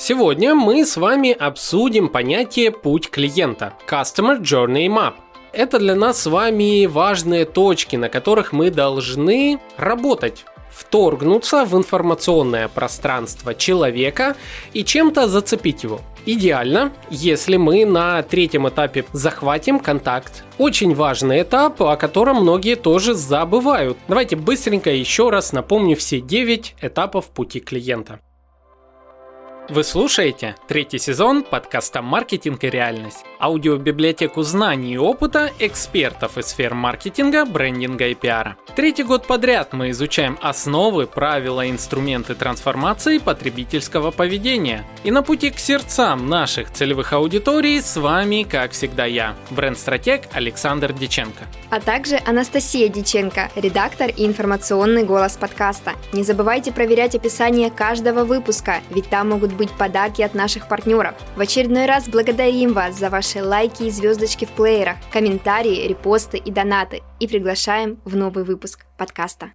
Сегодня мы с вами обсудим понятие «путь клиента» – Customer Journey Map. Это для нас с вами важные точки, на которых мы должны работать вторгнуться в информационное пространство человека и чем-то зацепить его. Идеально, если мы на третьем этапе захватим контакт. Очень важный этап, о котором многие тоже забывают. Давайте быстренько еще раз напомню все 9 этапов пути клиента. Вы слушаете третий сезон подкаста «Маркетинг и реальность» аудиобиблиотеку знаний и опыта экспертов из сфер маркетинга, брендинга и пиара. Третий год подряд мы изучаем основы, правила и инструменты трансформации потребительского поведения. И на пути к сердцам наших целевых аудиторий с вами, как всегда, я, бренд-стратег Александр Диченко. А также Анастасия Диченко, редактор и информационный голос подкаста. Не забывайте проверять описание каждого выпуска, ведь там могут быть подарки от наших партнеров. В очередной раз благодарим вас за ваши лайки и звездочки в плеерах, комментарии, репосты и донаты и приглашаем в новый выпуск подкаста.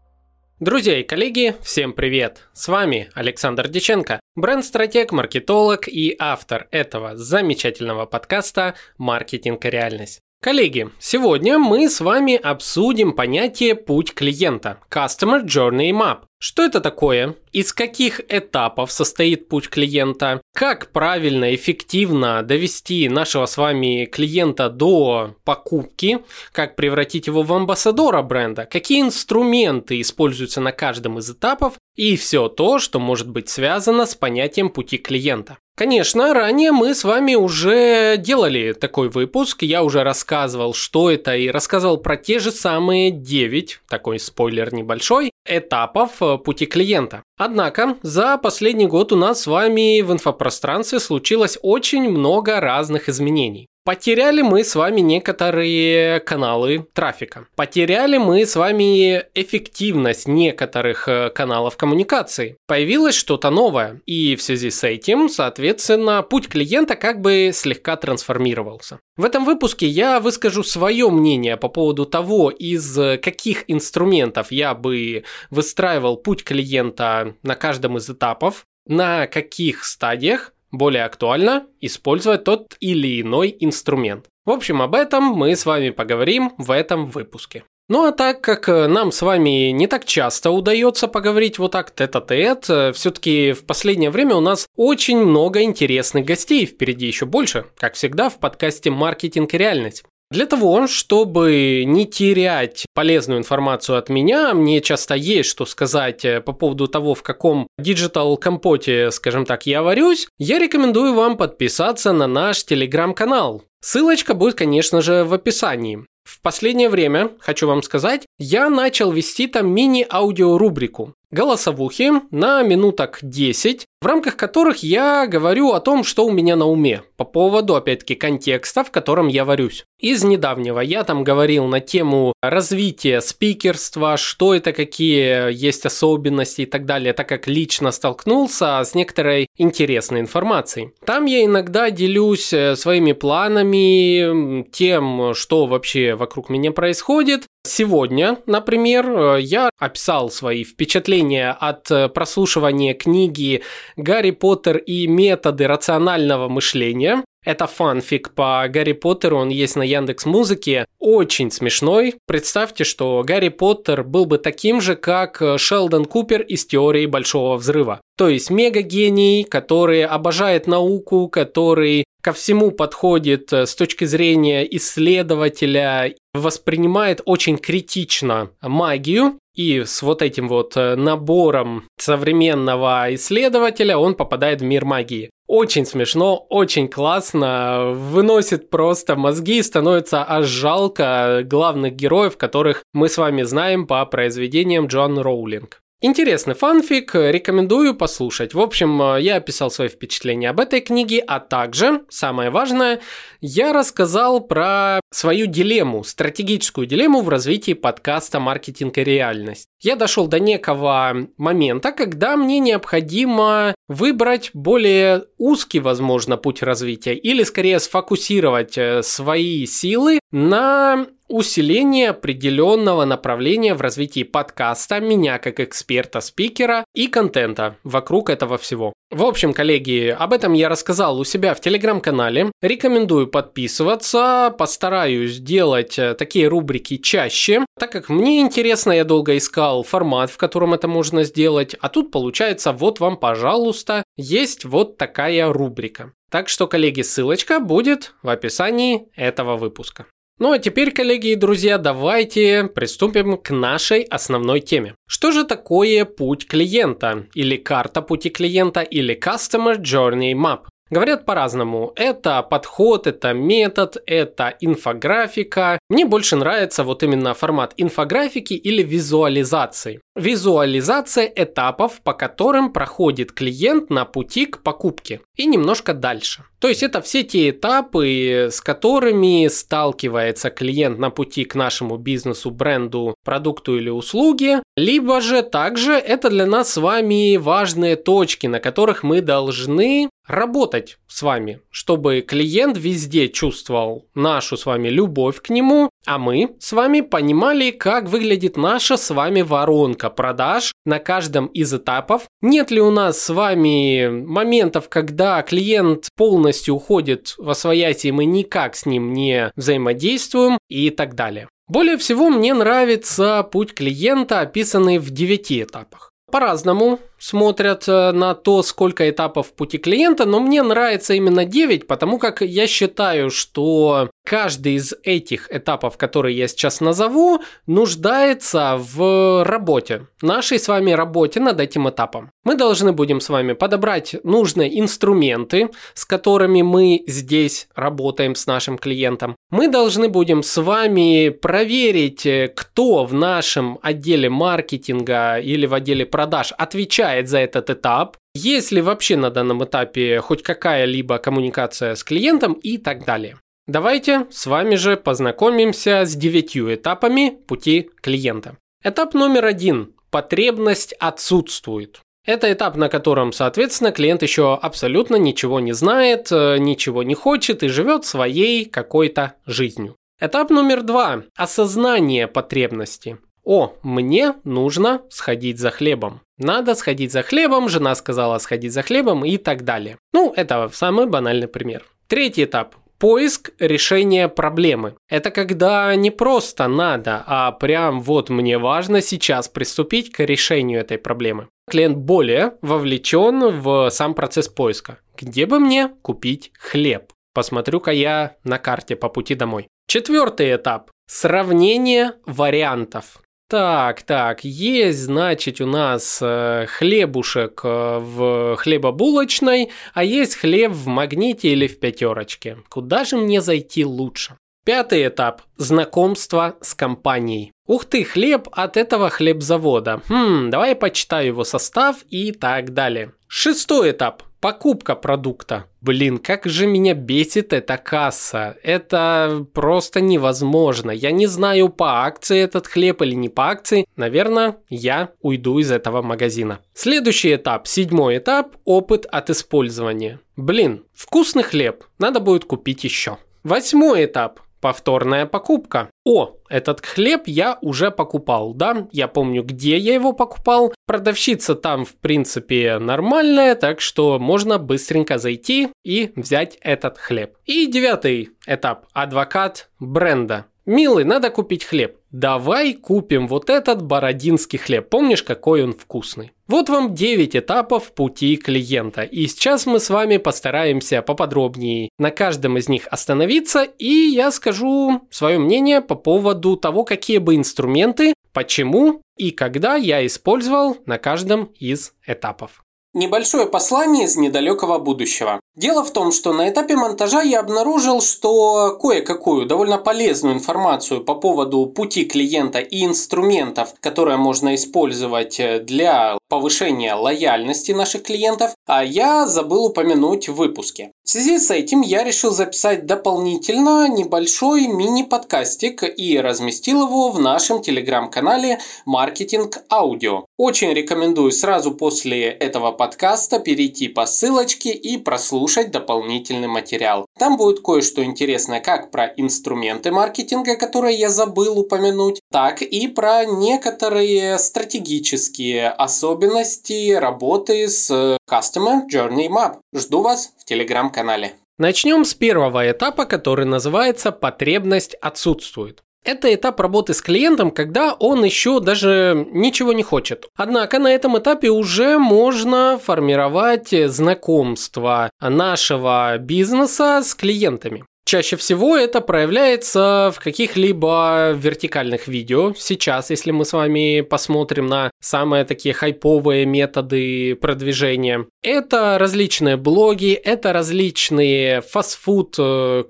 Друзья и коллеги, всем привет! С вами Александр Диченко, бренд-стратег, маркетолог и автор этого замечательного подкаста «Маркетинг и реальность». Коллеги, сегодня мы с вами обсудим понятие «путь клиента» – Customer Journey Map. Что это такое? Из каких этапов состоит путь клиента? Как правильно, эффективно довести нашего с вами клиента до покупки? Как превратить его в амбассадора бренда? Какие инструменты используются на каждом из этапов? И все то, что может быть связано с понятием пути клиента. Конечно, ранее мы с вами уже делали такой выпуск, я уже рассказывал, что это, и рассказывал про те же самые 9, такой спойлер небольшой, этапов пути клиента. Однако, за последний год у нас с вами в инфопространстве случилось очень много разных изменений. Потеряли мы с вами некоторые каналы трафика. Потеряли мы с вами эффективность некоторых э, каналов коммуникации. Появилось что-то новое. И в связи с этим, соответственно, путь клиента как бы слегка трансформировался. В этом выпуске я выскажу свое мнение по поводу того, из каких инструментов я бы выстраивал путь клиента на каждом из этапов, на каких стадиях более актуально использовать тот или иной инструмент. В общем, об этом мы с вами поговорим в этом выпуске. Ну а так как нам с вами не так часто удается поговорить вот так тет-а-тет, все-таки в последнее время у нас очень много интересных гостей, впереди еще больше, как всегда в подкасте «Маркетинг и реальность». Для того, чтобы не терять полезную информацию от меня, мне часто есть что сказать э, по поводу того, в каком digital компоте, скажем так, я варюсь, я рекомендую вам подписаться на наш телеграм-канал. Ссылочка будет, конечно же, в описании. В последнее время, хочу вам сказать, я начал вести там мини-аудиорубрику голосовухи на минуток 10, в рамках которых я говорю о том, что у меня на уме, по поводу, опять-таки, контекста, в котором я варюсь. Из недавнего я там говорил на тему развития спикерства, что это, какие есть особенности и так далее, так как лично столкнулся с некоторой интересной информацией. Там я иногда делюсь э, своими планами, тем, что вообще вокруг меня происходит, Сегодня, например, э, я описал свои впечатления от э, прослушивания книги «Гарри Поттер и методы рационального мышления». Это фанфик по Гарри Поттеру, он есть на Яндекс Музыке. Очень смешной. Представьте, что Гарри Поттер был бы таким же, как э, Шелдон Купер из теории Большого Взрыва. То есть мега-гений, который обожает науку, который ко всему подходит э, с точки зрения исследователя, воспринимает очень критично магию, и с вот этим вот э, набором современного исследователя он попадает в мир магии. Очень смешно, очень классно, выносит просто мозги, становится аж жалко главных героев, которых мы с вами знаем по произведениям Джон Роулинг. Интересный фанфик, рекомендую послушать. В общем, э, я описал свои впечатления об этой книге, а также, самое важное, я рассказал про свою дилемму, стратегическую дилемму в развитии подкаста «Маркетинг и реальность». Я дошел до некого момента, когда мне необходимо выбрать более узкий, возможно, путь развития или скорее сфокусировать э, свои силы на усиление определенного направления в развитии подкаста, меня как эксперта-спикера и контента вокруг этого всего. В общем, коллеги, об этом я рассказал у себя в телеграм-канале. Рекомендую подписываться, постараюсь делать э, такие рубрики чаще, так как мне интересно, я долго искал формат, в котором это можно сделать, а тут получается вот вам, пожалуйста, есть вот такая рубрика. Так что, коллеги, ссылочка будет в описании этого выпуска. Ну а теперь, коллеги и друзья, давайте приступим к нашей основной теме. Что же такое путь клиента, или карта пути клиента, или Customer Journey Map? Говорят по-разному. Это подход, это метод, это инфографика. Мне больше нравится вот именно формат инфографики или визуализации. Визуализация этапов, по которым проходит клиент на пути к покупке. И немножко дальше. То есть это все те этапы, с которыми сталкивается клиент на пути к нашему бизнесу, бренду, продукту или услуге. Либо же также это для нас с вами важные точки, на которых мы должны работать с вами, чтобы клиент везде чувствовал нашу с вами любовь к нему, а мы с вами понимали, как выглядит наша с вами воронка продаж на каждом из этапов. Нет ли у нас с вами моментов, когда клиент полностью уходит во своясь, и мы никак с ним не взаимодействуем и так далее. Более всего мне нравится путь клиента, описанный в 9 этапах. По-разному смотрят э, на то, сколько этапов пути клиента, но мне нравится именно 9, потому как я считаю, что каждый из этих этапов, которые я сейчас назову, нуждается в работе, нашей с вами работе над этим этапом. Мы должны будем с вами подобрать нужные инструменты, с которыми мы здесь работаем с нашим клиентом. Мы должны будем с вами проверить, э, кто в нашем отделе маркетинга или в отделе продаж отвечает отвечает за этот этап, есть ли вообще на данном этапе хоть какая-либо коммуникация с клиентом и так далее. Давайте с вами же познакомимся с девятью этапами пути клиента. Этап номер один. Потребность отсутствует. Это этап, на котором, соответственно, клиент еще абсолютно ничего не знает, э, ничего не хочет и живет своей какой-то жизнью. Этап номер два. Осознание потребности. О, мне нужно сходить за хлебом. Надо сходить за хлебом, жена сказала сходить за хлебом и так далее. Ну, это самый банальный пример. Третий этап. Поиск решения проблемы. Это когда не просто надо, а прям вот мне важно сейчас приступить к решению этой проблемы. Клиент более вовлечен в сам процесс поиска. Где бы мне купить хлеб? Посмотрю-ка я на карте по пути домой. Четвертый этап. Сравнение вариантов. Так, так, есть, значит, у нас э, хлебушек э, в хлебобулочной, а есть хлеб в магните или в пятерочке. Куда же мне зайти лучше? Пятый этап – знакомство с компанией. Ух ты, хлеб от этого хлебзавода. Хм, давай я почитаю его состав и так далее. Шестой этап Покупка продукта. Блин, как же меня бесит эта касса. Это просто невозможно. Я не знаю, по акции этот хлеб или не по акции. Наверное, я уйду из этого магазина. Следующий этап, седьмой этап, опыт от использования. Блин, вкусный хлеб. Надо будет купить еще. Восьмой этап. Повторная покупка. О, этот хлеб я уже покупал, да? Я помню, где я его покупал. Продавщица там, в принципе, нормальная, так что можно быстренько зайти и взять этот хлеб. И девятый этап. Адвокат бренда. Милый, надо купить хлеб. Давай купим вот этот бородинский хлеб. Помнишь, какой он вкусный? Вот вам 9 этапов пути клиента. И сейчас мы с вами постараемся поподробнее на каждом из них остановиться. И я скажу свое мнение по поводу того, какие бы инструменты, почему и когда я использовал на каждом из этапов. Небольшое послание из недалекого будущего. Дело в том, что на этапе монтажа я обнаружил, что кое-какую довольно полезную информацию по поводу пути клиента и инструментов, которые можно использовать для повышения лояльности наших клиентов, а я забыл упомянуть в выпуске. В связи с этим я решил записать дополнительно небольшой мини-подкастик и разместил его в нашем телеграм-канале «Маркетинг Аудио». Очень рекомендую сразу после этого подкаста перейти по ссылочке и прослушать дополнительный материал. Там будет кое-что интересное как про инструменты маркетинга, которые я забыл упомянуть, так и про некоторые стратегические особенности работы с Customer Journey Map. Жду вас в телеграм-канале. Начнем с первого этапа, который называется «потребность отсутствует». Это этап работы с клиентом, когда он еще даже ничего не хочет. Однако на этом этапе уже можно формировать знакомство нашего бизнеса с клиентами. Чаще всего это проявляется в каких-либо вертикальных видео. Сейчас, если мы с вами посмотрим на самые такие хайповые методы продвижения, это различные блоги, это различные фастфуд э,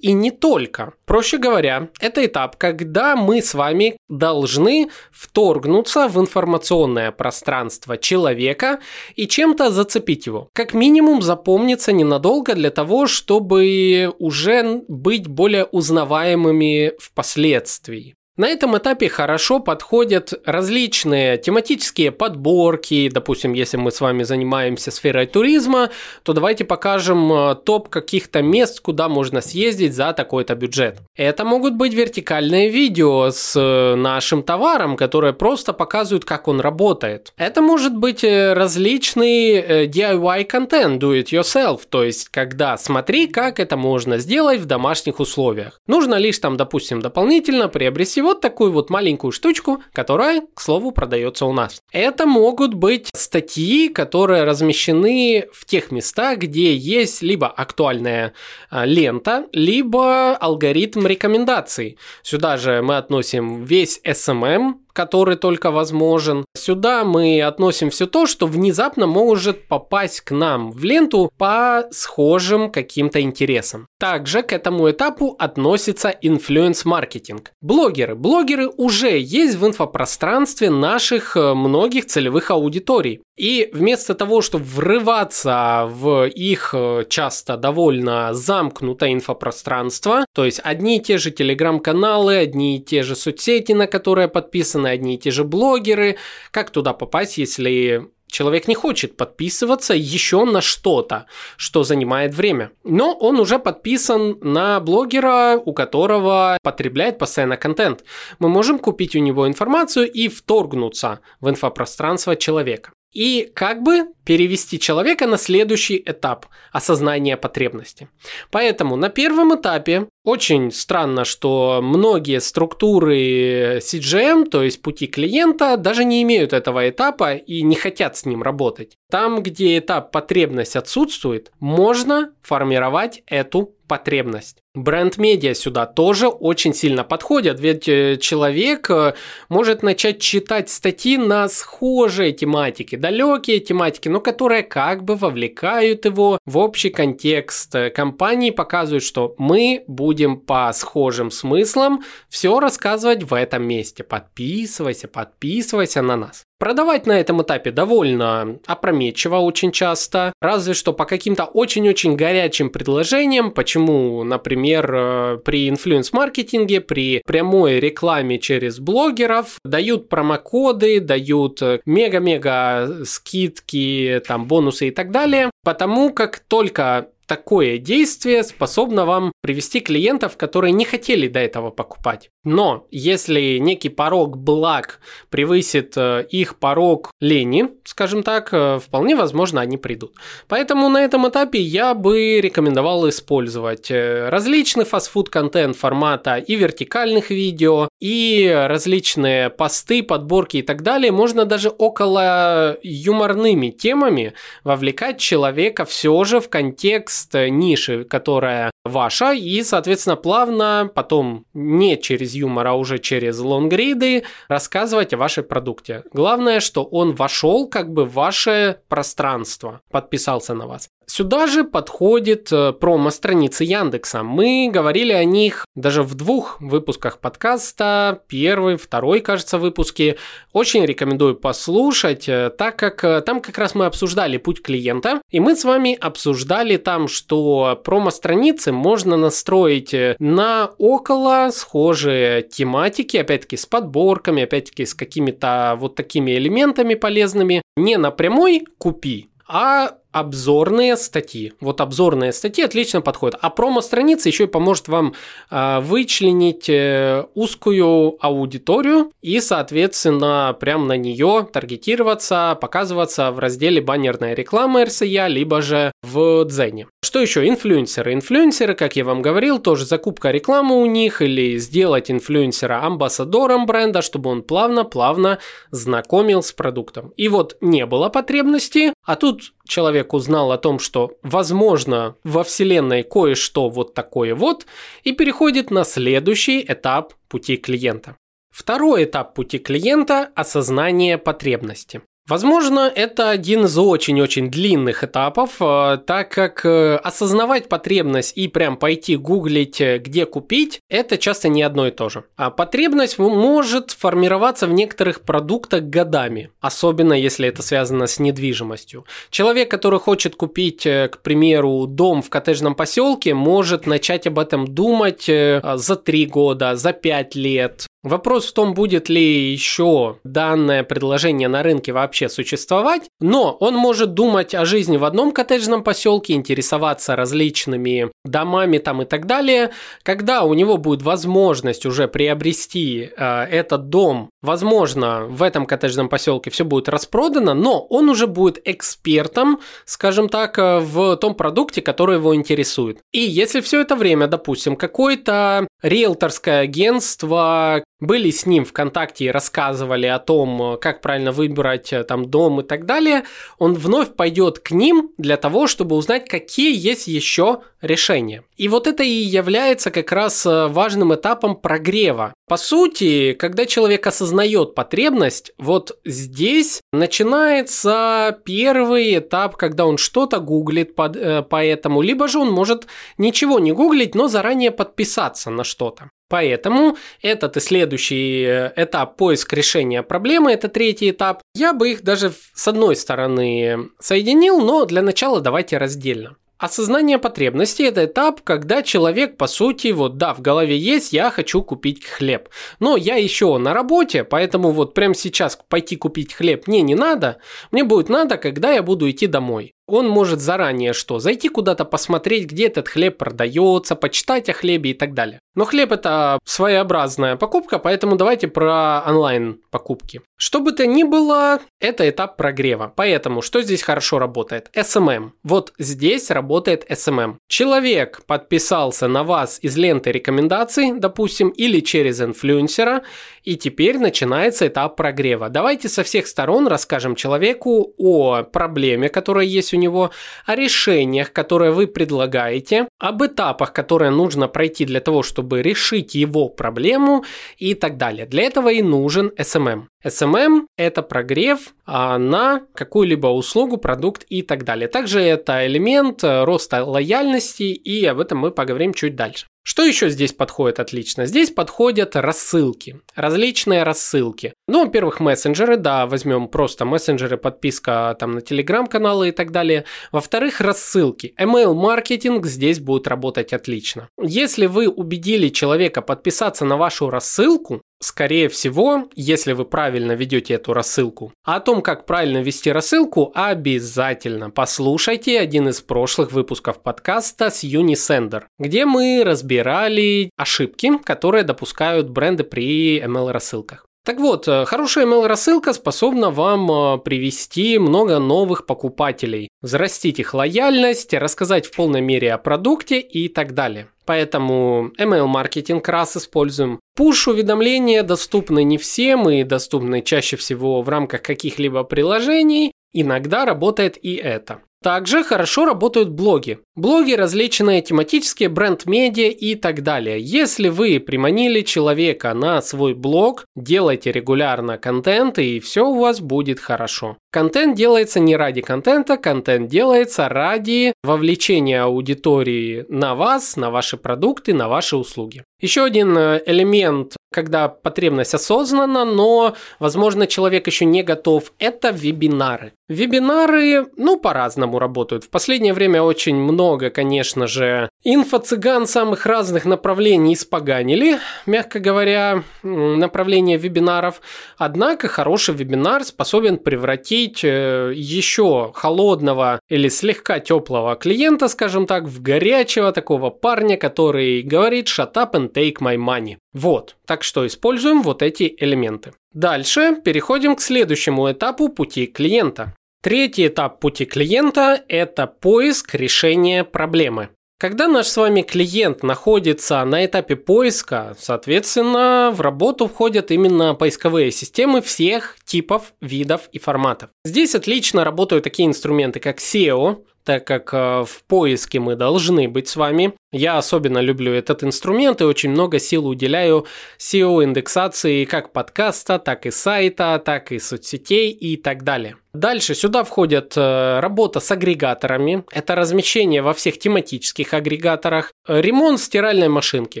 и не только. Проще говоря, это этап, когда мы с вами должны вторгнуться в информационное пространство человека и чем-то зацепить его. Как минимум запомниться ненадолго для того, чтобы уже быть более узнаваемыми впоследствии. На этом этапе хорошо подходят различные тематические подборки. Допустим, если мы с вами занимаемся сферой туризма, то давайте покажем э, топ каких-то мест, куда можно съездить за такой-то бюджет. Это могут быть вертикальные видео с э, нашим товаром, которые просто показывают, как он работает. Это может быть э, различный DIY контент, do it yourself, то есть когда смотри, как это можно сделать в домашних условиях. Нужно лишь там, допустим, дополнительно приобрести вот такую вот маленькую штучку, которая, к слову, продается у нас. Это могут быть статьи, которые размещены в тех местах, где есть либо актуальная а, лента, либо алгоритм рекомендаций. Сюда же мы относим весь SMM, который только возможен. Сюда мы относим все то, что внезапно может попасть к нам в ленту по схожим каким-то интересам. Также к этому этапу относится инфлюенс-маркетинг. Блогеры. Блогеры уже есть в инфопространстве наших э, многих целевых аудиторий. И вместо того, чтобы врываться в их э, часто довольно замкнутое инфопространство, то есть одни и те же телеграм-каналы, одни и те же соцсети, на которые подписаны одни и те же блогеры, как туда попасть, если Человек не хочет подписываться еще на что-то, что занимает время. Но он уже подписан на блогера, у которого потребляет постоянно контент. Мы можем купить у него информацию и вторгнуться в инфопространство человека и как бы перевести человека на следующий этап осознания потребности. Поэтому на первом этапе очень странно, что многие структуры CGM, то есть пути клиента, даже не имеют этого этапа и не хотят с ним работать. Там, где этап потребность отсутствует, можно формировать эту потребность. Бренд-медиа сюда тоже очень сильно подходят, ведь э, человек э, может начать читать статьи на схожие тематики, далекие тематики, но которые как бы вовлекают его в общий контекст компании, показывают, что мы будем по схожим смыслам все рассказывать в этом месте. Подписывайся, подписывайся на нас. Продавать на этом этапе довольно опрометчиво очень часто, разве что по каким-то очень-очень горячим предложениям, почему, например, э, при инфлюенс-маркетинге, при прямой рекламе через блогеров дают промокоды, дают э, мега-мега скидки, там бонусы и так далее, потому как только такое действие способно вам привести клиентов, которые не хотели до этого покупать. Но если некий порог благ превысит э, их порог лени, скажем так, э, вполне возможно они придут. Поэтому на этом этапе я бы рекомендовал использовать э, различный фастфуд-контент формата и вертикальных видео, и различные посты, подборки и так далее. Можно даже около юморными темами вовлекать человека все же в контекст ниши, которая ваша, и, соответственно, плавно потом не через юмор, а уже через лонгриды рассказывать о вашей продукте. Главное, что он вошел как бы в ваше пространство, подписался на вас. Сюда же подходит э, промо-страницы Яндекса. Мы говорили о них даже в двух выпусках подкаста. Первый, второй, кажется, выпуски. Очень рекомендую послушать, э, так как э, там как раз мы обсуждали путь клиента. И мы с вами обсуждали там, что промо-страницы можно настроить на около схожие тематики, опять-таки с подборками, опять-таки с какими-то вот такими элементами полезными. Не напрямую купи, а обзорные статьи. Вот обзорные статьи отлично подходят. А промо-страница еще и поможет вам э, вычленить э, узкую аудиторию и, соответственно, прям на нее таргетироваться, показываться в разделе баннерная реклама RSA, либо же в Дзене. Что еще? Инфлюенсеры. Инфлюенсеры, как я вам говорил, тоже закупка рекламы у них или сделать инфлюенсера амбассадором бренда, чтобы он плавно-плавно знакомил с продуктом. И вот не было потребности, а тут человек узнал о том, что возможно во Вселенной кое-что вот такое вот, и переходит на следующий этап пути клиента. Второй этап пути клиента – осознание потребности. Возможно, это один из очень-очень длинных этапов, э, так как э, осознавать потребность и прям пойти гуглить, э, где купить, это часто не одно и то же. А потребность может формироваться в некоторых продуктах годами, особенно если это связано с недвижимостью. Человек, который хочет купить, к примеру, дом в коттеджном поселке, может начать об этом думать за три года, за пять лет, Вопрос в том, будет ли еще данное предложение на рынке вообще существовать, но он может думать о жизни в одном коттеджном поселке, интересоваться различными домами там и так далее. Когда у него будет возможность уже приобрести э, этот дом, возможно, в этом коттеджном поселке все будет распродано, но он уже будет экспертом, скажем так, э, в том продукте, который его интересует. И если все это время, допустим, какое-то риэлторское агентство были с ним в контакте и рассказывали о том, как правильно выбрать э, там дом и так далее, он вновь пойдет к ним для того, чтобы узнать, какие есть еще решения. И вот это и является как раз э, важным этапом прогрева. По сути, когда человек осознает потребность, вот здесь начинается первый этап, когда он что-то гуглит под, э, по этому, либо же он может ничего не гуглить, но заранее подписаться на что-то. Поэтому этот и следующий э, этап поиск решения проблемы, это третий этап, я бы их даже с одной стороны соединил, но для начала давайте раздельно. Осознание потребностей – это этап, когда человек, по сути, вот да, в голове есть, я хочу купить хлеб. Но я еще на работе, поэтому вот прямо сейчас пойти купить хлеб мне не надо. Мне будет надо, когда я буду идти домой он может заранее что? Зайти куда-то посмотреть, где этот хлеб продается, почитать о хлебе и так далее. Но хлеб это своеобразная покупка, поэтому давайте про онлайн покупки. Что бы то ни было, это этап прогрева. Поэтому что здесь хорошо работает? SMM. Вот здесь работает SMM. Человек подписался на вас из ленты рекомендаций, допустим, или через инфлюенсера, и теперь начинается этап прогрева. Давайте со всех сторон расскажем человеку о проблеме, которая есть у него, о решениях, которые вы предлагаете, об этапах, которые нужно пройти для того, чтобы решить его проблему и так далее. Для этого и нужен SMM. SMM – это прогрев а, на какую-либо услугу, продукт и так далее. Также это элемент э, роста лояльности, и об этом мы поговорим чуть дальше. Что еще здесь подходит отлично? Здесь подходят рассылки, различные рассылки. Ну, во-первых, мессенджеры, да, возьмем просто мессенджеры, подписка там на телеграм-каналы и так далее. Во-вторых, рассылки. Email-маркетинг здесь будет работать отлично. Если вы убедили человека подписаться на вашу рассылку, Скорее всего, если вы правильно ведете эту рассылку. А о том, как правильно вести рассылку, обязательно послушайте один из прошлых выпусков подкаста с Unisender, где мы разбирали ошибки, которые допускают бренды при ML-рассылках. Так вот, э, хорошая email-рассылка способна вам э, привести много новых покупателей, взрастить их лояльность, рассказать в полной мере о продукте и так далее. Поэтому email-маркетинг раз используем. Пуш-уведомления доступны не всем и доступны чаще всего в рамках каких-либо приложений. Иногда работает и это. Также хорошо работают блоги. Блоги различные, тематические, бренд-медиа и так далее. Если вы приманили человека на свой блог, делайте регулярно контент и все у вас будет хорошо. Контент делается не ради контента, контент делается ради вовлечения аудитории на вас, на ваши продукты, на ваши услуги. Еще один э, элемент когда потребность осознанна, но, возможно, человек еще не готов, это вебинары. Вебинары, ну, по-разному работают. В последнее время очень много, конечно же, инфо-цыган самых разных направлений испоганили, мягко говоря, направление вебинаров. Однако хороший вебинар способен превратить э, еще холодного или слегка теплого клиента, скажем так, в горячего такого парня, который говорит «shut up and take my money». Вот, так что используем вот эти элементы. Дальше переходим к следующему этапу пути клиента. Третий этап пути клиента – это поиск решения проблемы. Когда наш с вами клиент находится на этапе поиска, соответственно, в работу входят именно поисковые системы всех типов, видов и форматов. Здесь отлично работают такие инструменты, как SEO, так как э, в поиске мы должны быть с вами. Я особенно люблю этот инструмент и очень много сил уделяю SEO-индексации как подкаста, так и сайта, так и соцсетей и так далее. Дальше сюда входит э, работа с агрегаторами. Это размещение во всех тематических агрегаторах. Ремонт стиральной машинки.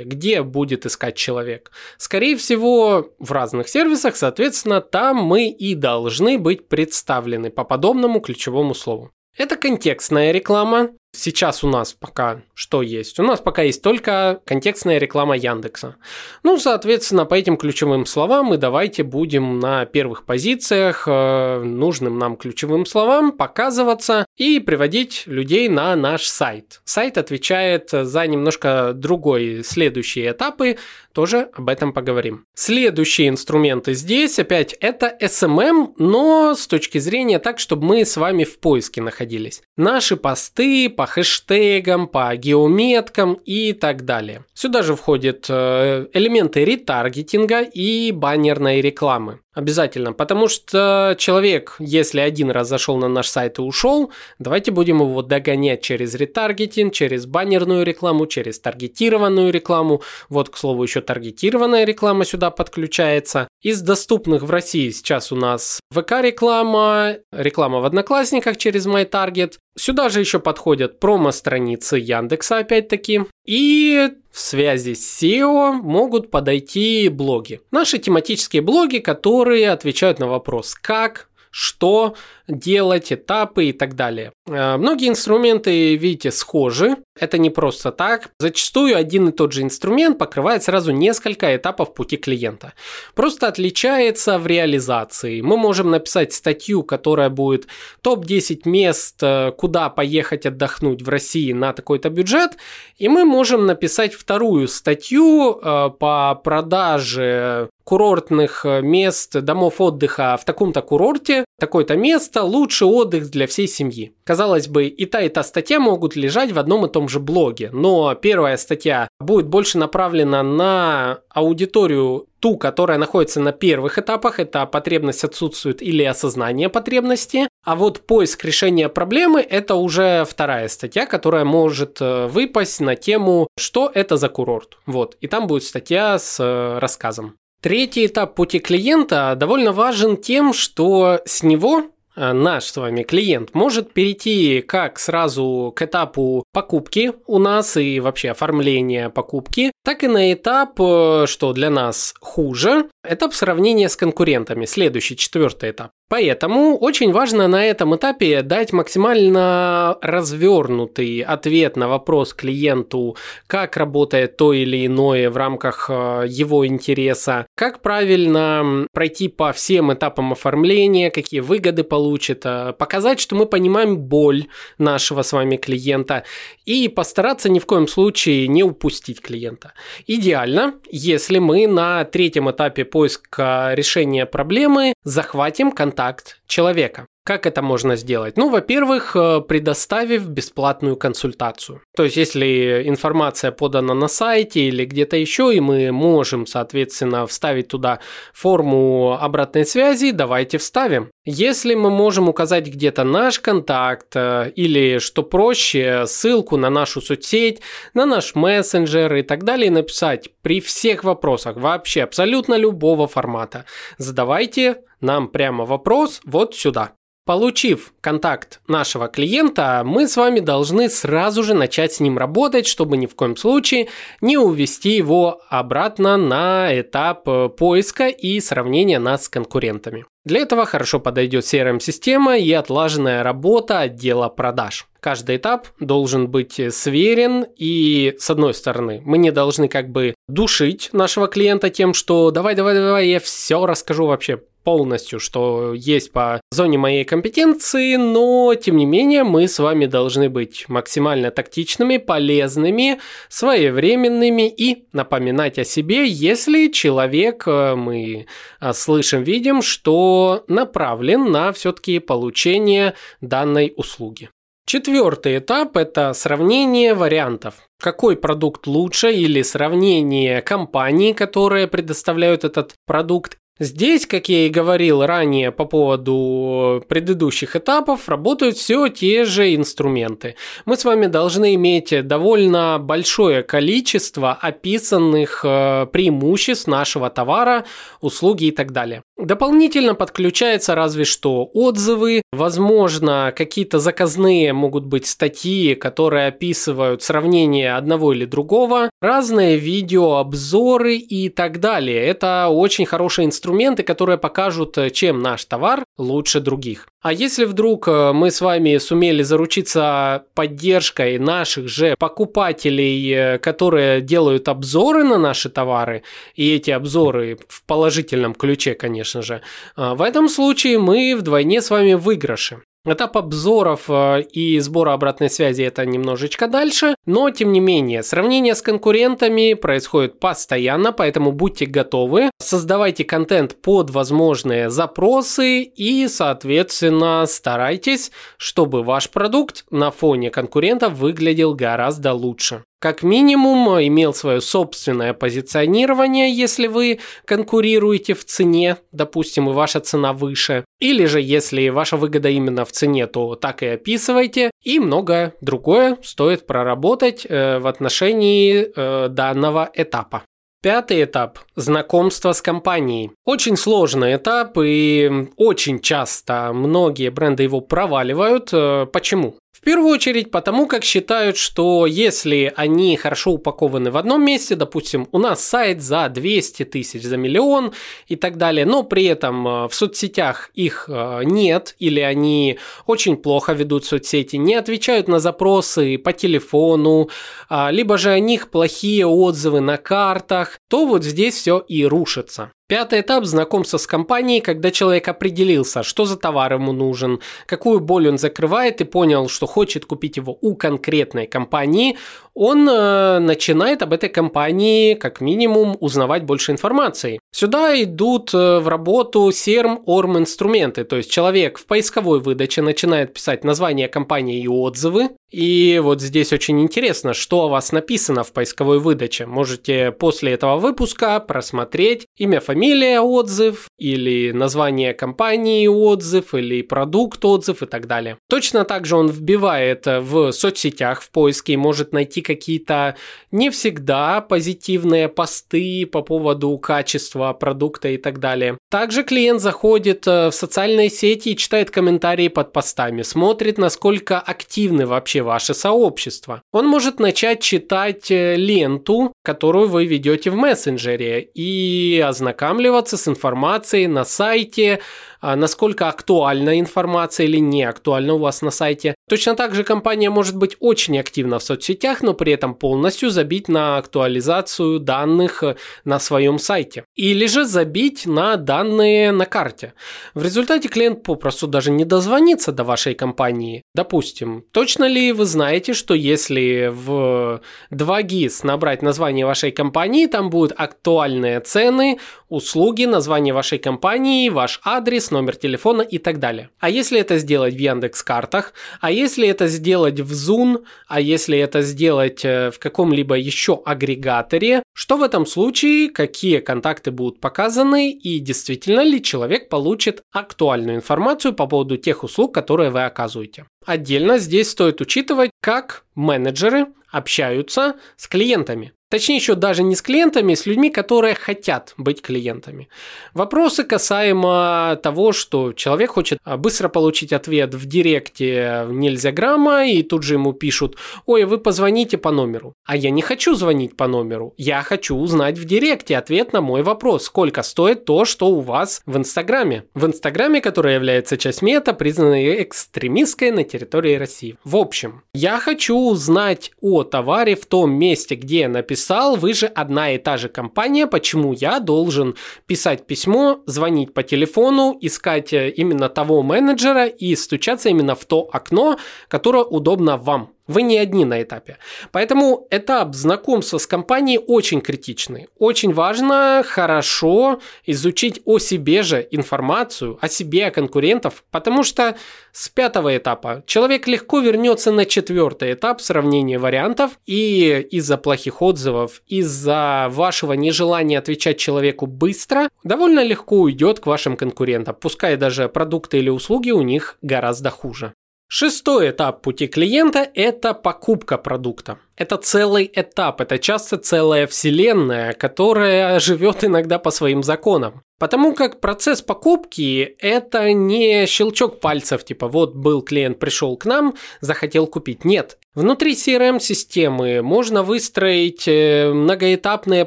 Где будет искать человек? Скорее всего, в разных сервисах, соответственно, там мы и должны быть представлены по подобному ключевому слову. Это контекстная реклама. Сейчас у нас пока что есть? У нас пока есть только контекстная реклама Яндекса. Ну, соответственно, по этим ключевым словам мы давайте будем на первых позициях э, нужным нам ключевым словам показываться и приводить людей на наш сайт. Сайт отвечает за немножко другой следующие этапы, тоже об этом поговорим. Следующие инструменты здесь опять это SMM, но с точки зрения так, чтобы мы с вами в поиске находились. Наши посты по хэштегам, по геометкам и так далее. Сюда же входят э, элементы ретаргетинга и баннерной рекламы. Обязательно, потому что человек, если один раз зашел на наш сайт и ушел, давайте будем его догонять через ретаргетинг, через баннерную рекламу, через таргетированную рекламу. Вот, к слову, еще таргетированная реклама сюда подключается. Из доступных в России сейчас у нас ВК-реклама, реклама в Одноклассниках через MyTarget. Сюда же еще подходят промо-страницы Яндекса, опять-таки. И в связи с SEO могут подойти блоги. Наши тематические блоги, которые отвечают на вопрос «как?», «что?», делать, этапы и так далее. Э, многие инструменты, видите, схожи. Это не просто так. Зачастую один и тот же инструмент покрывает сразу несколько этапов пути клиента. Просто отличается в реализации. Мы можем написать статью, которая будет топ-10 мест, э, куда поехать отдохнуть в России на такой-то бюджет. И мы можем написать вторую статью э, по продаже курортных мест, домов отдыха в таком-то курорте, такое-то место, лучший отдых для всей семьи. Казалось бы, и та, и та статья могут лежать в одном и том же блоге, но первая статья будет больше направлена на аудиторию ту, которая находится на первых этапах, это потребность отсутствует или осознание потребности, а вот поиск решения проблемы – это уже вторая статья, которая может э, выпасть на тему «Что это за курорт?». Вот, и там будет статья с э, рассказом. Третий этап пути клиента довольно важен тем, что с него наш с вами клиент может перейти как сразу к этапу покупки у нас и вообще оформления покупки, так и на этап, э, что для нас хуже, этап сравнения с конкурентами, следующий, четвертый этап. Поэтому очень важно на этом этапе дать максимально развернутый ответ на вопрос клиенту, как работает то или иное в рамках э, его интереса, как правильно пройти по всем этапам оформления, какие выгоды получит, э, показать, что мы понимаем боль нашего с вами клиента и постараться ни в коем случае не упустить клиента. Идеально, если мы на третьем этапе поиска решения проблемы захватим контакт контакт человека. Как это можно сделать? Ну, во-первых, э, предоставив бесплатную консультацию. То есть, если информация подана на сайте или где-то еще, и мы можем, соответственно, вставить туда форму обратной связи, давайте вставим. Если мы можем указать где-то наш контакт э, или, что проще, ссылку на нашу соцсеть, на наш мессенджер и так далее, написать при всех вопросах, вообще абсолютно любого формата, задавайте нам прямо вопрос вот сюда. Получив контакт нашего клиента, мы с вами должны сразу же начать с ним работать, чтобы ни в коем случае не увести его обратно на этап э, поиска и сравнения нас с конкурентами. Для этого хорошо подойдет CRM-система и отлаженная работа отдела продаж. Каждый этап должен быть сверен, и с одной стороны, мы не должны как бы душить нашего клиента тем, что давай, давай, давай, я все расскажу вообще полностью, что есть по зоне моей компетенции, но тем не менее мы с вами должны быть максимально тактичными, полезными, своевременными и напоминать о себе, если человек, э, мы э, слышим, видим, что направлен на все-таки получение данной услуги. Четвертый этап – это сравнение вариантов. Какой продукт лучше или сравнение компаний, которые предоставляют этот продукт Здесь, как я и говорил ранее по поводу предыдущих этапов, работают все те же инструменты. Мы с вами должны иметь довольно большое количество описанных э, преимуществ нашего товара, услуги и так далее. Дополнительно подключается разве что отзывы, возможно, какие-то заказные могут быть статьи, которые описывают сравнение одного или другого, разные видео, обзоры и так далее. Это очень хороший инструмент инструменты, которые покажут, э, чем наш товар лучше других. А если вдруг э, мы с вами сумели заручиться поддержкой наших же покупателей, э, которые делают обзоры на наши товары, и эти обзоры в положительном ключе, конечно же, в этом случае мы вдвойне с вами выигрыши. Этап обзоров э, и сбора обратной связи это немножечко дальше, но тем не менее, сравнение с конкурентами происходит постоянно, поэтому будьте готовы, создавайте контент под возможные запросы и, соответственно, старайтесь, чтобы ваш продукт на фоне конкурентов выглядел гораздо лучше как минимум имел свое собственное позиционирование, если вы конкурируете в цене, допустим, и ваша цена выше. Или же, если ваша выгода именно в цене, то так и описывайте. И многое другое стоит проработать э, в отношении э, данного этапа. Пятый этап – знакомство с компанией. Очень сложный этап, и очень часто многие бренды его проваливают. Э, почему? Первую очередь потому, как считают, что если они хорошо упакованы в одном месте, допустим, у нас сайт за 200 тысяч, за миллион и так далее, но при этом э, в соцсетях их э, нет, или они очень плохо ведут соцсети, не отвечают на запросы по телефону, а, либо же о них плохие отзывы на картах, то вот здесь все и рушится. Пятый этап – знакомства с компанией, когда человек определился, что за товар ему нужен, какую боль он закрывает и понял, что хочет купить его у конкретной компании, он э, начинает об этой компании как минимум узнавать больше информации. Сюда идут э, в работу SERM, ORM инструменты, то есть человек в поисковой выдаче начинает писать название компании и отзывы. И вот здесь очень интересно, что о вас написано в поисковой выдаче. Можете после этого выпуска просмотреть имя, фамилия, отзыв, или название компании отзыв, или продукт отзыв и так далее. Точно так же он вбивает в соцсетях в поиске и может найти какие-то не всегда позитивные посты по поводу качества продукта и так далее. Также клиент заходит э, в социальные сети и читает комментарии под постами, смотрит, насколько активны вообще ваши сообщества. Он может начать читать э, ленту, которую вы ведете в мессенджере и ознакомливаться с информацией на сайте, а, насколько актуальна информация или не актуальна у вас на сайте. Точно так же компания может быть очень активна в соцсетях, но при этом полностью забить на актуализацию данных э, на своем сайте. Или же забить на данные на карте. В результате клиент попросту даже не дозвонится до вашей компании. Допустим, точно ли вы знаете, что если в 2GIS набрать название вашей компании, там будут актуальные цены, услуги, название вашей компании, ваш адрес, номер телефона и так далее. А если это сделать в Яндекс картах, а если это сделать в Zoom, а если это сделать э, в каком-либо еще агрегаторе, что в этом случае, какие контакты будут показаны и действительно ли человек получит актуальную информацию по поводу тех услуг, которые вы оказываете. Отдельно здесь стоит учитывать, как менеджеры общаются с клиентами. Точнее, еще даже не с клиентами, с людьми, которые хотят быть клиентами. Вопросы касаемо того, что человек хочет а, быстро получить ответ в директе нельзя грамма, и тут же ему пишут, ой, вы позвоните по номеру. А я не хочу звонить по номеру. Я хочу узнать в директе ответ на мой вопрос, сколько стоит то, что у вас в Инстаграме. В Инстаграме, который является часть мета, признанной экстремистской на территории России. В общем, я хочу узнать о товаре в том месте, где я написал, вы же одна и та же компания, почему я должен писать письмо, звонить по телефону, искать э, именно того менеджера и стучаться именно в то окно, которое удобно вам. Вы не одни на этапе. Поэтому этап знакомства с компанией очень критичный. Очень важно хорошо изучить о себе же информацию, о себе, о конкурентов, потому что с пятого этапа человек легко вернется на четвертый этап сравнения вариантов и из-за плохих отзывов, из-за вашего нежелания отвечать человеку быстро, довольно легко уйдет к вашим конкурентам, пускай даже продукты или услуги у них гораздо хуже. Шестой этап пути клиента – это покупка продукта. Это целый этап, это часто целая вселенная, которая живет иногда по своим законам. Потому как процесс покупки – это не щелчок пальцев, типа вот был клиент, пришел к нам, захотел купить. Нет. Внутри CRM-системы можно выстроить э, многоэтапные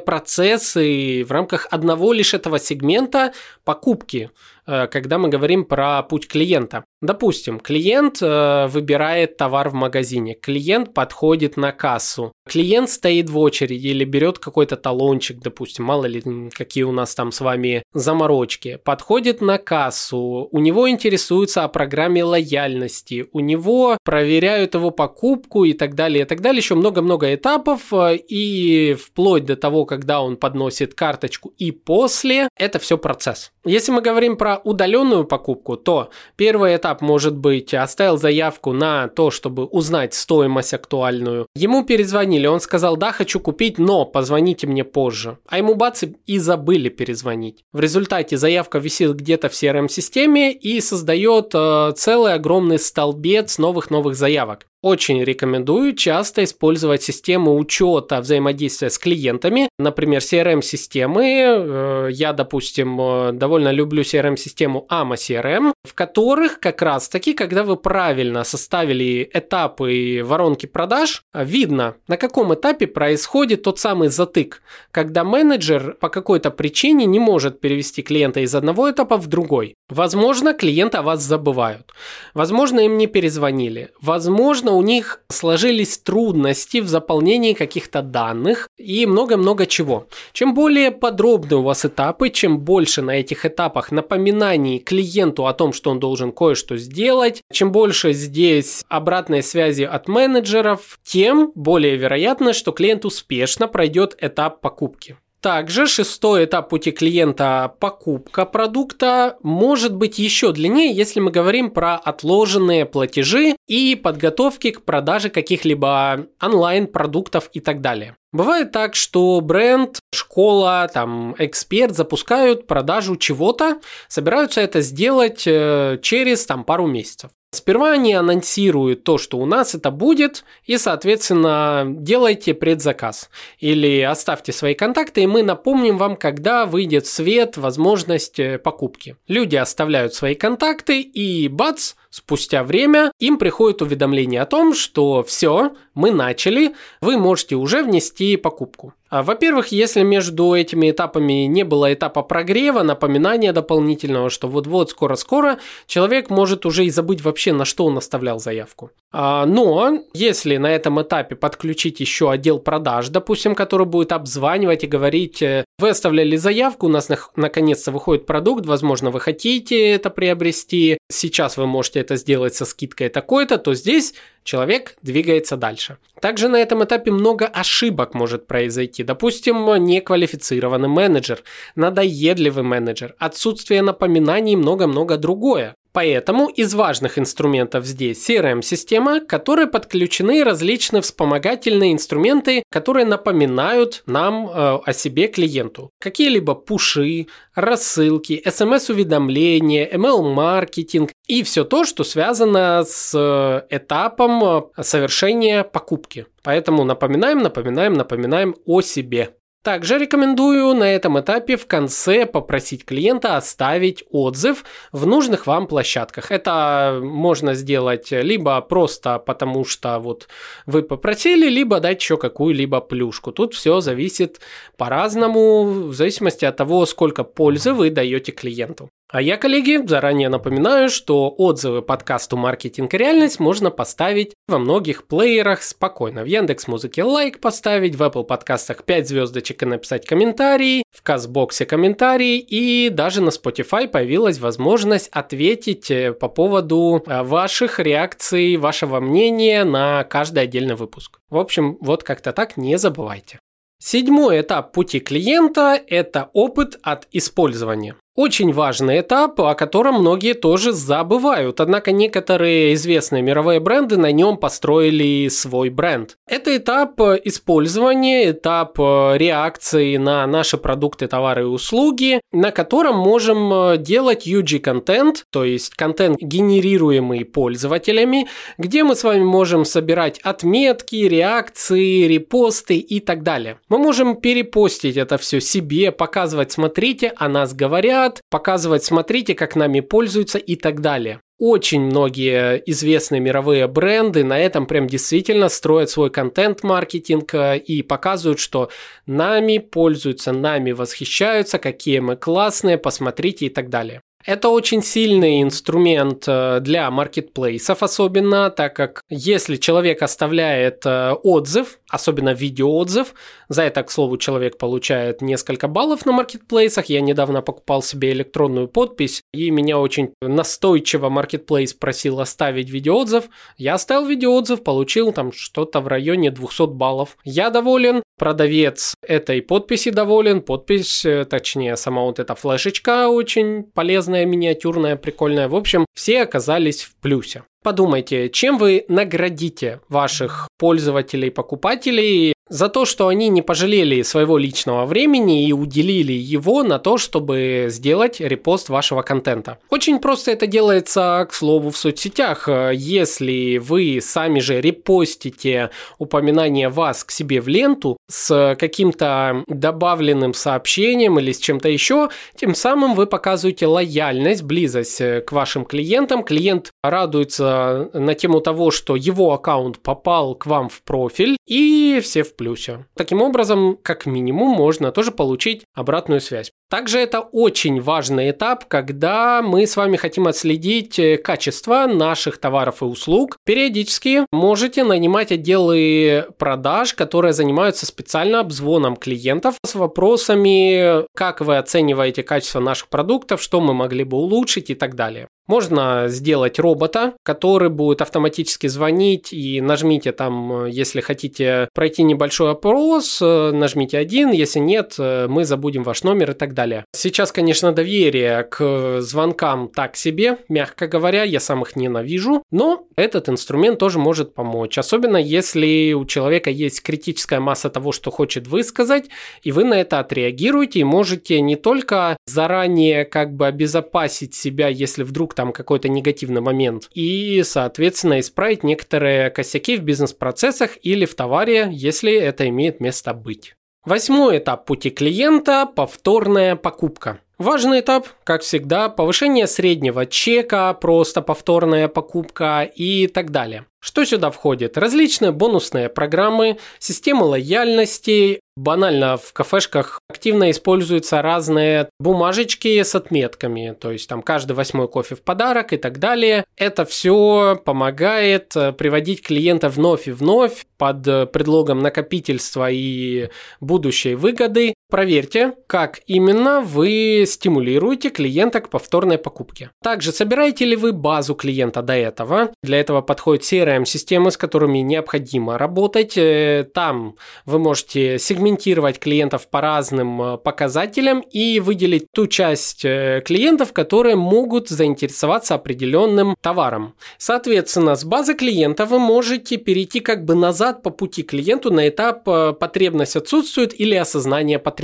процессы в рамках одного лишь этого сегмента покупки – когда мы говорим про путь клиента. Допустим, клиент э, выбирает товар в магазине, клиент подходит на кассу, клиент стоит в очереди или берет какой-то талончик, допустим, мало ли какие у нас там с вами заморочки, подходит на кассу, у него интересуются о программе лояльности, у него проверяют его покупку и так далее, и так далее, еще много-много этапов, э, и вплоть до того, когда он подносит карточку и после, это все процесс. Если мы говорим про удаленную покупку, то первый этап может быть оставил заявку на то, чтобы узнать стоимость актуальную. Ему перезвонили, он сказал, да, хочу купить, но позвоните мне позже. А ему бац и забыли перезвонить. В результате заявка висит где-то в CRM-системе и создает э, целый огромный столбец новых-новых заявок. Очень рекомендую часто использовать систему учета взаимодействия с клиентами, например, CRM-системы. Э, я, допустим, э, довольно люблю CRM-систему AMA CRM, в которых как раз-таки, когда вы правильно составили этапы воронки продаж, видно, на каком этапе происходит тот самый затык, когда менеджер по какой-то причине не может перевести клиента из одного этапа в другой. Возможно, клиенты о вас забывают. Возможно, им не перезвонили. Возможно, у них сложились трудности в заполнении каких-то данных и много-много чего. Чем более подробны у вас этапы, чем больше на этих этапах напоминаний клиенту о том, что он должен кое-что сделать, чем больше здесь обратной связи от менеджеров, тем более вероятно, что клиент успешно пройдет этап покупки. Также шестой этап пути клиента – покупка продукта – может быть еще длиннее, если мы говорим про отложенные платежи и подготовки к продаже каких-либо онлайн-продуктов и так далее. Бывает так, что бренд, школа, там, эксперт запускают продажу чего-то, собираются это сделать э, через там, пару месяцев. Сперва они анонсируют то, что у нас это будет, и, соответственно, делайте предзаказ. Или оставьте свои контакты, и мы напомним вам, когда выйдет в свет возможность э, покупки. Люди оставляют свои контакты, и бац, спустя время им приходит уведомление о том, что все, мы начали, вы можете уже внести покупку. А, во-первых, если между этими этапами не было этапа прогрева, напоминания дополнительного, что вот-вот, скоро-скоро, человек может уже и забыть вообще, на что он оставлял заявку. А, но если на этом этапе подключить еще отдел продаж, допустим, который будет обзванивать и говорить, э, вы оставляли заявку, у нас наконец-то выходит продукт, возможно, вы хотите это приобрести, сейчас вы можете это сделать со скидкой такой-то, то здесь человек двигается дальше. Также на этом этапе много ошибок может произойти. Допустим, неквалифицированный менеджер, надоедливый менеджер, отсутствие напоминаний и много-много другое. Поэтому из важных инструментов здесь CRM-система, к которой подключены различные вспомогательные инструменты, которые напоминают нам э, о себе клиенту. Какие-либо пуши, рассылки, смс-уведомления, email-маркетинг и все то, что связано с э, этапом э, совершения покупки. Поэтому напоминаем, напоминаем, напоминаем о себе. Также рекомендую на этом этапе в конце попросить клиента оставить отзыв в нужных вам площадках. Это можно сделать либо просто потому, что вот вы попросили, либо дать еще какую-либо плюшку. Тут все зависит по-разному, в зависимости от того, сколько пользы вы даете клиенту. А я, коллеги, заранее напоминаю, что отзывы подкасту «Маркетинг и реальность» можно поставить во многих плеерах спокойно. В Яндекс Музыке лайк поставить, в Apple подкастах 5 звездочек и написать комментарий, в Казбоксе комментарий и даже на Spotify появилась возможность ответить э, по поводу э, ваших реакций, вашего мнения на каждый отдельный выпуск. В общем, вот как-то так не забывайте. Седьмой этап пути клиента – это опыт от использования. Очень важный этап, о котором многие тоже забывают, однако некоторые известные мировые бренды на нем построили свой бренд. Это этап использования, этап э, реакции на наши продукты, товары и услуги, на котором можем э, делать UG-контент, то есть контент, генерируемый пользователями, где мы с вами можем собирать отметки, реакции, репосты и так далее. Мы можем перепостить это все себе, показывать, смотрите, о нас говорят, говорят, показывать, смотрите, как нами пользуются и так далее. Очень многие известные мировые бренды на этом прям действительно строят свой контент-маркетинг э, и показывают, что нами пользуются, нами восхищаются, какие мы классные, посмотрите и так далее. Это очень сильный инструмент э, для маркетплейсов особенно, так как если человек оставляет э, отзыв, особенно видеоотзыв, за это, к слову, человек получает несколько баллов на маркетплейсах. Я недавно покупал себе электронную подпись, и меня очень настойчиво маркетплейс просил оставить видеоотзыв. Я оставил видеоотзыв, получил там что-то в районе 200 баллов. Я доволен, продавец этой подписи доволен, подпись, э, точнее, сама вот эта флешечка очень полезна классная, миниатюрная, прикольная. В общем, все оказались в плюсе. Подумайте, чем вы наградите ваших пользователей, покупателей за то, что они не пожалели своего личного времени и уделили его на то, чтобы сделать репост вашего контента. Очень просто это делается, к слову, в соцсетях. Если вы сами же репостите упоминание вас к себе в ленту с каким-то добавленным сообщением или с чем-то еще, тем самым вы показываете лояльность, близость к вашим клиентам. Клиент радуется на тему того, что его аккаунт попал к вам в профиль, и все в плюсе. Таким образом, как минимум, можно тоже получить обратную связь. Также это очень важный этап, когда мы с вами хотим отследить э, качество наших товаров и услуг. Периодически можете нанимать отделы продаж, которые занимаются специально обзвоном клиентов с вопросами, как вы оцениваете качество наших продуктов, что мы могли бы улучшить и так далее. Можно сделать робота, который будет автоматически звонить и нажмите там, если хотите пройти небольшой опрос, э, нажмите один, если нет, э, мы забудем ваш номер и так далее. Сейчас, конечно, доверие к звонкам так себе, мягко говоря, я сам их ненавижу, но этот инструмент тоже может помочь, особенно если у человека есть критическая масса того, что хочет высказать, и вы на это отреагируете и можете не только заранее как бы обезопасить себя, если вдруг там какой-то негативный момент, и, соответственно, исправить некоторые косяки в бизнес-процессах или в товаре, если это имеет место быть. Восьмой этап пути клиента – повторная покупка. Важный этап, как всегда, повышение среднего чека, просто повторная покупка и так далее. Что сюда входит? Различные бонусные программы, системы лояльности, Банально в кафешках активно используются разные бумажечки с отметками, то есть там каждый восьмой кофе в подарок и так далее. Это все помогает э, приводить клиента вновь и вновь под э, предлогом накопительства и будущей выгоды проверьте, как именно вы стимулируете клиента к повторной покупке. Также собираете ли вы базу клиента до этого. Для этого подходят CRM-системы, с которыми необходимо работать. Э, там вы можете сегментировать клиентов по разным э, показателям и выделить ту часть э, клиентов, которые могут заинтересоваться определенным товаром. Соответственно, с базы клиента вы можете перейти как бы назад по пути клиенту на этап потребность отсутствует или осознание потребности.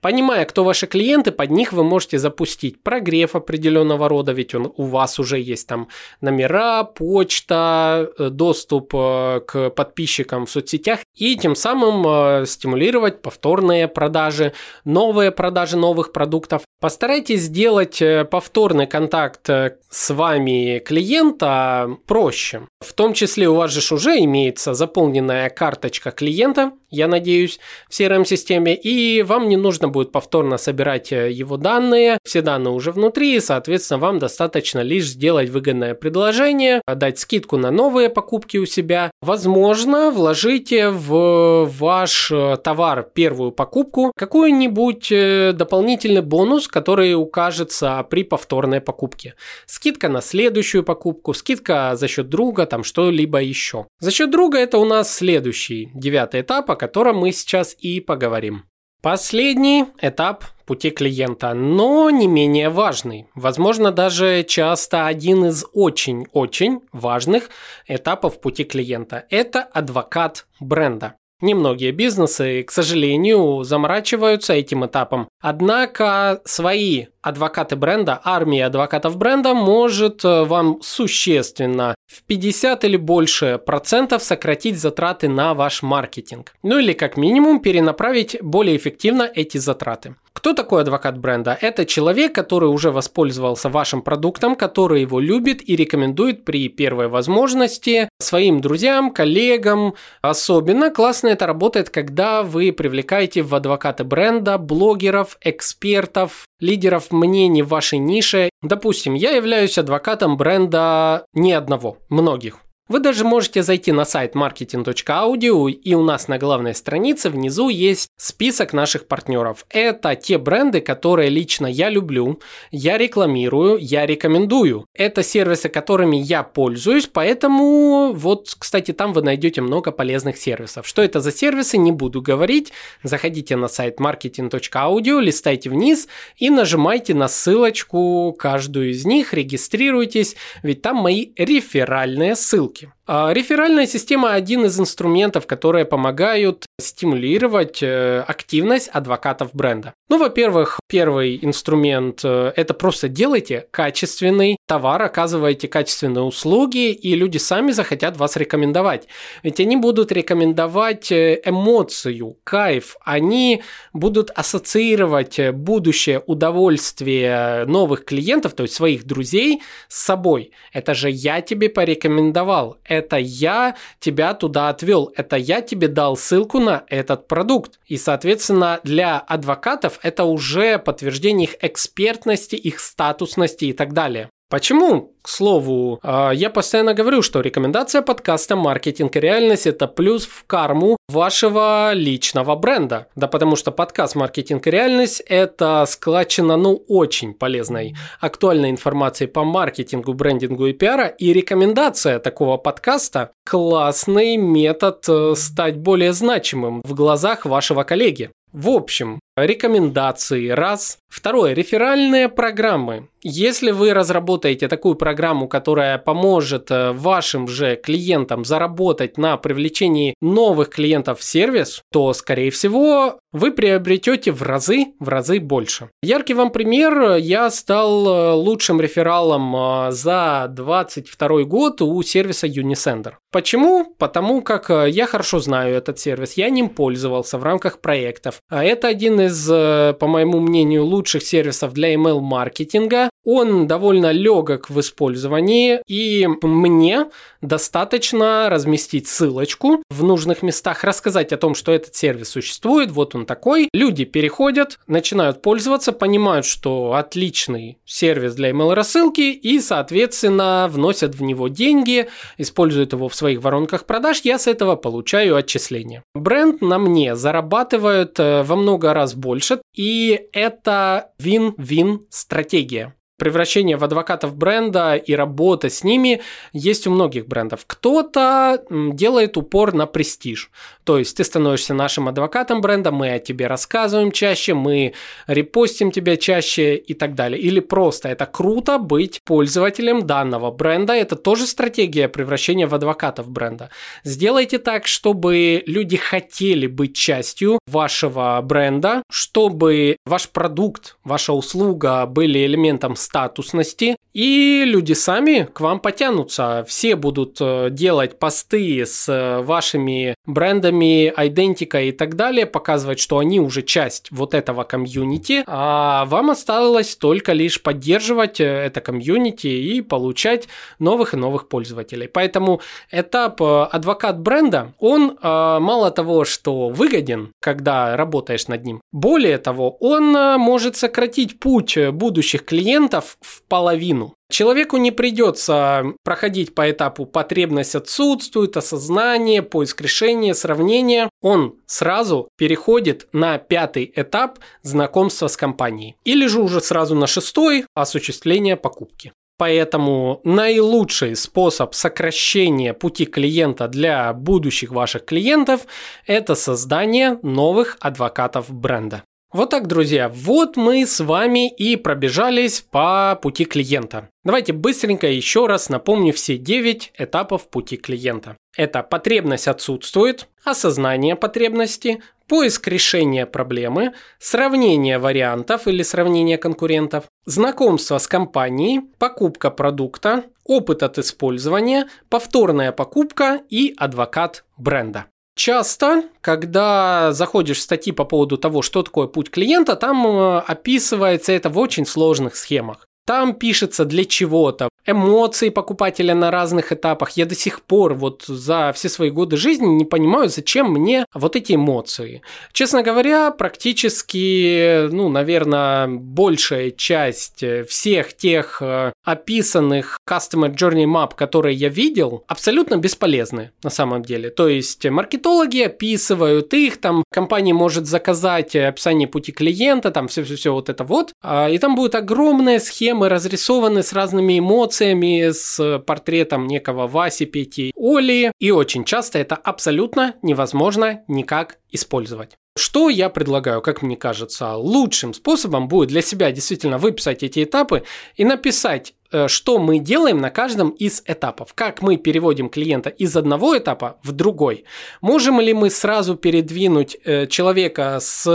Понимая, кто ваши клиенты, под них вы можете запустить прогрев определенного рода, ведь он, у вас уже есть там номера, почта, э, доступ э, к подписчикам в соцсетях и тем самым э, стимулировать повторные продажи, новые продажи новых продуктов. Постарайтесь сделать повторный контакт с вами клиента проще. В том числе у вас же уже имеется заполненная карточка клиента, я надеюсь, в CRM-системе, и вам не нужно будет повторно собирать э, его данные, все данные уже внутри, и, соответственно, вам достаточно лишь сделать выгодное предложение, дать скидку на новые покупки у себя. Возможно, вложите в ваш э, товар первую покупку какой-нибудь э, дополнительный бонус, который укажется при повторной покупке. Скидка на следующую покупку, скидка за счет друга, там что-либо еще. За счет друга это у нас следующий, девятый этап, о котором мы сейчас и поговорим. Последний этап пути клиента, но не менее важный. Возможно, даже часто один из очень-очень важных этапов пути клиента. Это адвокат бренда. Немногие бизнесы, к сожалению, заморачиваются этим этапом. Однако свои адвокаты бренда, армия адвокатов бренда может э, вам существенно в 50 или больше процентов сократить затраты на ваш маркетинг. Ну или как минимум перенаправить более эффективно эти затраты. Кто такой адвокат бренда? Это человек, который уже воспользовался вашим продуктом, который его любит и рекомендует при первой возможности своим друзьям, коллегам. Особенно классно это работает, когда вы привлекаете в адвокаты бренда блогеров, экспертов, лидеров мнений в вашей нише. Допустим, я являюсь адвокатом бренда не одного, многих. Вы даже можете зайти на сайт marketing.audio, и у нас на главной странице внизу есть список наших партнеров. Это те бренды, которые лично я люблю, я рекламирую, я рекомендую. Это сервисы, которыми я пользуюсь, поэтому вот, кстати, там вы найдете много полезных сервисов. Что это за сервисы, не буду говорить. Заходите на сайт marketing.audio, листайте вниз и нажимайте на ссылочку каждую из них, регистрируйтесь, ведь там мои реферальные ссылки ссылки. А реферальная система – один из инструментов, которые помогают стимулировать э, активность адвокатов бренда. Ну, во-первых, первый инструмент э, – это просто делайте качественный товар, оказывайте качественные услуги, и люди сами захотят вас рекомендовать. Ведь они будут рекомендовать э, эмоцию, кайф, они будут ассоциировать будущее удовольствие новых клиентов, то есть своих друзей, с собой. Это же я тебе порекомендовал, это я тебя туда отвел, это я тебе дал ссылку на этот продукт. И, соответственно, для адвокатов это уже подтверждение их экспертности, их статусности и так далее. Почему, к слову, а, я постоянно говорю, что рекомендация подкаста «Маркетинг и реальность» – это плюс в карму вашего личного бренда. Да потому что подкаст «Маркетинг и реальность» – это складчина, ну, очень полезной, актуальной информации по маркетингу, брендингу и пиара. И рекомендация такого подкаста – классный метод э, стать более значимым в глазах вашего коллеги. В общем, рекомендации – раз. Второе – реферальные программы. Если вы разработаете такую программу, которая поможет э, вашим же клиентам заработать на привлечении новых клиентов в сервис, то, скорее всего, вы приобретете в разы, в разы больше. Яркий вам пример. Я стал э, лучшим рефералом э, за 2022 год у сервиса Unisender. Почему? Потому как я хорошо знаю этот сервис, я ним пользовался в рамках проектов. А это один из, по моему мнению, лучших сервисов для email-маркетинга. Он довольно легок в использовании, и мне достаточно разместить ссылочку в нужных местах, рассказать о том, что этот сервис существует, вот он такой. Люди переходят, начинают пользоваться, понимают, что отличный сервис для email рассылки и, соответственно, вносят в него деньги, используют его в своих воронках продаж, я с этого получаю отчисления. Бренд на мне зарабатывает э, во много раз раз больше, и это вин-вин стратегия превращение в адвокатов бренда и работа с ними есть у многих брендов. Кто-то делает упор на престиж. То есть ты становишься нашим адвокатом бренда, мы о тебе рассказываем чаще, мы репостим тебя чаще и так далее. Или просто это круто быть пользователем данного бренда. Это тоже стратегия превращения в адвокатов бренда. Сделайте так, чтобы люди хотели быть частью вашего бренда, чтобы ваш продукт, ваша услуга были элементом статусности, и люди сами к вам потянутся. Все будут э, делать посты с э, вашими брендами, идентикой и так далее, показывать, что они уже часть вот этого комьюнити, а вам осталось только лишь поддерживать э, это комьюнити и получать новых и новых пользователей. Поэтому этап адвокат бренда, он мало того, что выгоден, когда работаешь над ним, более того, он может сократить путь будущих клиентов в половину. Человеку не придется проходить по этапу потребность отсутствует, осознание, поиск решения, сравнение. Он сразу переходит на пятый этап знакомства с компанией. Или же уже сразу на шестой осуществление покупки. Поэтому наилучший способ сокращения пути клиента для будущих ваших клиентов – это создание новых адвокатов бренда. Вот так, друзья, вот мы с вами и пробежались по пути клиента. Давайте быстренько еще раз напомню все 9 этапов пути клиента. Это потребность отсутствует, осознание потребности, поиск решения проблемы, сравнение вариантов или сравнение конкурентов, знакомство с компанией, покупка продукта, опыт от использования, повторная покупка и адвокат бренда. Часто, когда заходишь в статьи по поводу того, что такое путь клиента, там э, описывается это в очень сложных схемах. Там пишется для чего-то, эмоции покупателя на разных этапах. Я до сих пор вот за все свои годы жизни не понимаю, зачем мне вот эти эмоции. Честно говоря, практически, ну, наверное, большая часть всех тех э, описанных Customer Journey Map, которые я видел, абсолютно бесполезны на самом деле. То есть маркетологи описывают их, там компания может заказать описание пути клиента, там все-все-все вот это вот, а, и там будет огромная схемы разрисованы с разными эмоциями, эмоциями, с портретом некого Васи, Пети, Оли. И очень часто это абсолютно невозможно никак использовать. Что я предлагаю, как мне кажется, лучшим способом будет для себя действительно выписать эти этапы и написать Э, что мы делаем на каждом из этапов. Как мы переводим клиента из одного этапа в другой. Можем ли мы сразу передвинуть э, человека с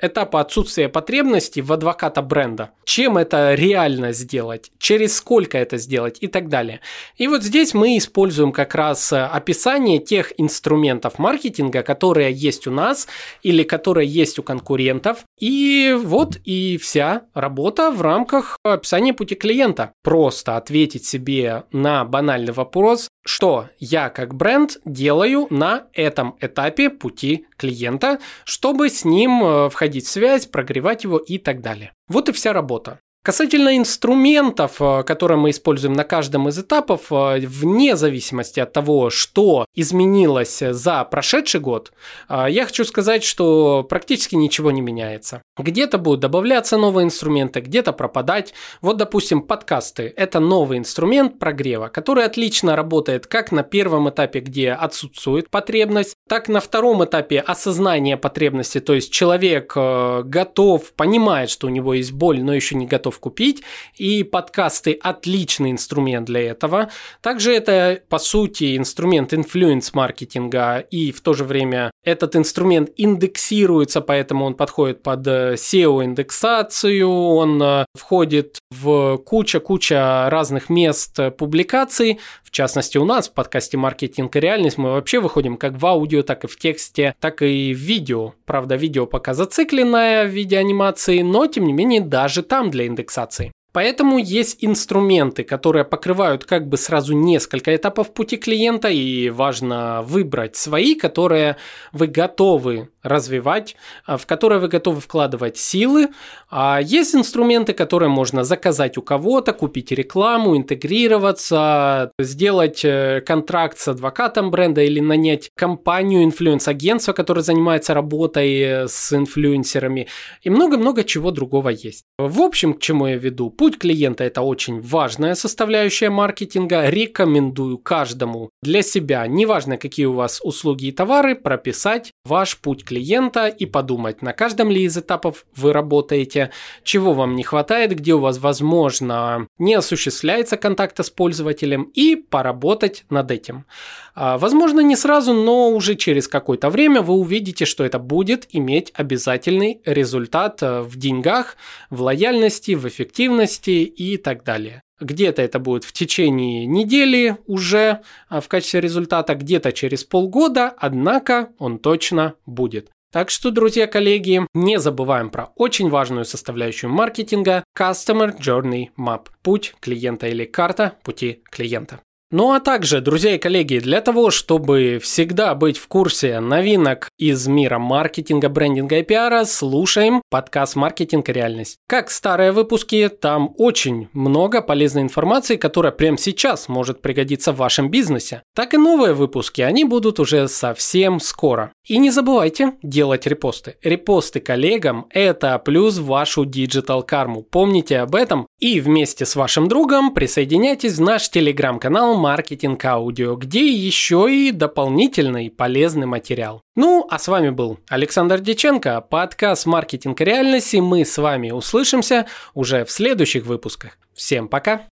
этапа отсутствия потребностей в адвоката бренда? Чем это реально сделать? Через сколько это сделать? И так далее. И вот здесь мы используем как раз описание тех инструментов маркетинга, которые есть у нас или которые есть у конкурентов. И вот и вся работа в рамках описания пути клиента. Про просто ответить себе на банальный вопрос, что я как бренд делаю на этом этапе пути клиента, чтобы с ним э, входить в связь, прогревать его и так далее. Вот и вся работа. Касательно инструментов, э, которые мы используем на каждом из этапов, э, вне зависимости от того, что изменилось за прошедший год, э, я хочу сказать, что практически ничего не меняется. Где-то будут добавляться новые инструменты, где-то пропадать. Вот, допустим, подкасты – это новый инструмент прогрева, который отлично работает как на первом этапе, где отсутствует потребность, так на втором этапе осознания потребности, то есть человек готов, понимает, что у него есть боль, но еще не готов готов купить, и подкасты отличный инструмент для этого. Также это, по сути, инструмент инфлюенс-маркетинга, и в то же время этот инструмент индексируется, поэтому он подходит под э, SEO-индексацию, он э, входит в куча-куча разных мест публикаций, в частности у нас в подкасте «Маркетинг и реальность» мы вообще выходим как в аудио, так и в тексте, так и в видео. Правда, видео пока зацикленное в виде анимации, но тем не менее даже там для индексации. Поэтому есть инструменты, которые покрывают как бы сразу несколько этапов пути клиента, и важно выбрать свои, которые вы готовы развивать, а, в которые вы готовы вкладывать силы. А есть инструменты, которые можно заказать у кого-то, купить рекламу, интегрироваться, сделать э, контракт с адвокатом бренда или нанять компанию, инфлюенс-агентство, которое занимается работой э, с инфлюенсерами и много-много чего другого есть. В общем, к чему я веду? Путь клиента – это очень важная составляющая маркетинга. Рекомендую каждому для себя, неважно какие у вас услуги и товары, прописать ваш путь клиента и подумать, на каждом ли из этапов вы работаете, чего вам не хватает, где у вас, возможно, не осуществляется контакта с пользователем и поработать над этим. А, возможно, не сразу, но уже через какое-то время вы увидите, что это будет иметь обязательный результат э, в деньгах, в лояльности, в эффективности и так далее. Где-то это будет в течение недели уже а, в качестве результата, где-то через полгода, однако он точно будет. Так что, друзья, коллеги, не забываем про очень важную составляющую маркетинга – Customer Journey Map – путь клиента или карта пути клиента. Ну а также, друзья и коллеги, для того, чтобы всегда быть в курсе новинок из мира маркетинга, брендинга и пиара, слушаем подкаст «Маркетинг реальность». Как старые выпуски, там очень много полезной информации, которая прямо сейчас может пригодиться в вашем бизнесе. Так и новые выпуски, они будут уже совсем скоро. И не забывайте делать репосты. Репосты коллегам – это плюс в вашу digital карму. Помните об этом и вместе с вашим другом присоединяйтесь в наш телеграм-канал «Маркетинг Аудио», где еще и дополнительный полезный материал. Ну, а с вами был Александр Деченко, подкаст «Маркетинг и реальность», мы с вами услышимся уже в следующих выпусках. Всем пока!